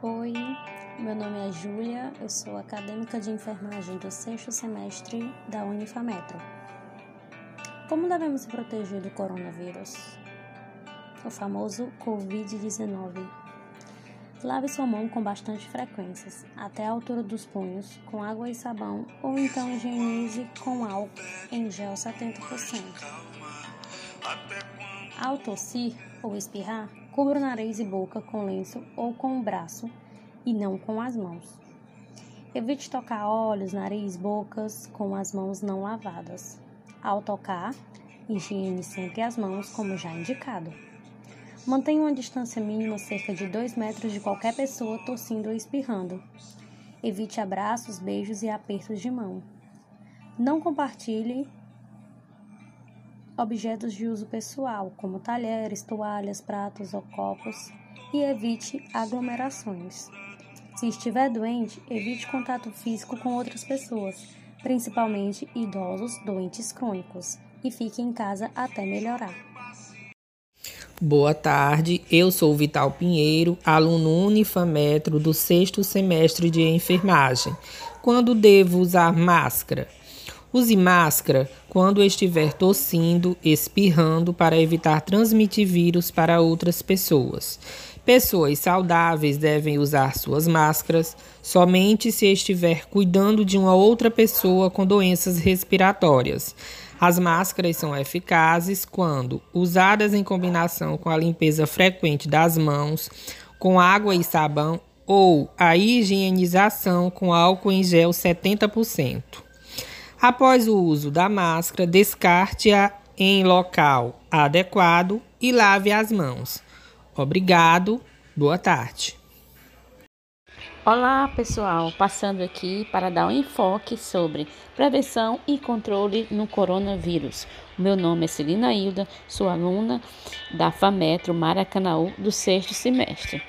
Oi, meu nome é Júlia, eu sou acadêmica de enfermagem do sexto semestre da Unifametro. Como devemos se proteger do coronavírus? O famoso Covid-19. Lave sua mão com bastante frequências, até a altura dos punhos, com água e sabão, ou então higienize com álcool em gel 70%. Ao tossir ou espirrar, cubra o nariz e boca com lenço ou com o braço e não com as mãos. Evite tocar olhos, nariz, bocas com as mãos não lavadas. Ao tocar, higiene sempre as mãos, como já indicado. Mantenha uma distância mínima cerca de 2 metros de qualquer pessoa tossindo ou espirrando. Evite abraços, beijos e apertos de mão. Não compartilhe objetos de uso pessoal, como talheres, toalhas, pratos ou copos, e evite aglomerações. Se estiver doente, evite contato físico com outras pessoas, principalmente idosos, doentes crônicos, e fique em casa até melhorar. Boa tarde, eu sou Vital Pinheiro, aluno Unifametro do sexto semestre de enfermagem. Quando devo usar máscara? Use máscara quando estiver tossindo, espirrando para evitar transmitir vírus para outras pessoas. Pessoas saudáveis devem usar suas máscaras somente se estiver cuidando de uma outra pessoa com doenças respiratórias. As máscaras são eficazes quando usadas em combinação com a limpeza frequente das mãos, com água e sabão ou a higienização com álcool em gel 70%. Após o uso da máscara, descarte-a em local adequado e lave as mãos. Obrigado, boa tarde. Olá pessoal, passando aqui para dar um enfoque sobre prevenção e controle no coronavírus. Meu nome é Celina Hilda, sou aluna da FAMetro Maracanaú do sexto semestre.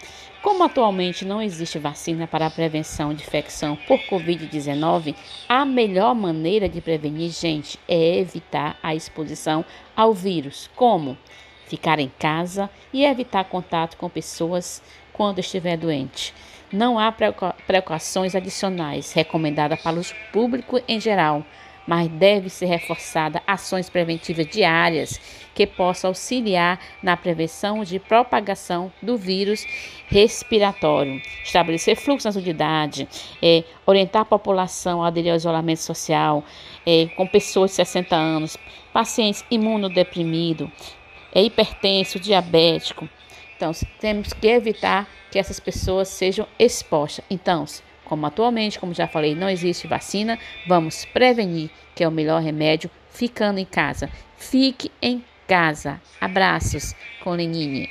Como atualmente não existe vacina para a prevenção de infecção por Covid-19, a melhor maneira de prevenir, gente, é evitar a exposição ao vírus. Como? Ficar em casa e evitar contato com pessoas quando estiver doente. Não há precauções adicionais recomendadas para o público em geral mas deve ser reforçada ações preventivas diárias que possam auxiliar na prevenção de propagação do vírus respiratório, estabelecer fluxo nas unidades, é, orientar a população a aderir ao isolamento social, é, com pessoas de 60 anos, pacientes imunodeprimidos, é, hipertenso, diabético. Então, temos que evitar que essas pessoas sejam expostas. Então, como atualmente, como já falei, não existe vacina, vamos prevenir, que é o melhor remédio, ficando em casa. Fique em casa. Abraços com Lenine.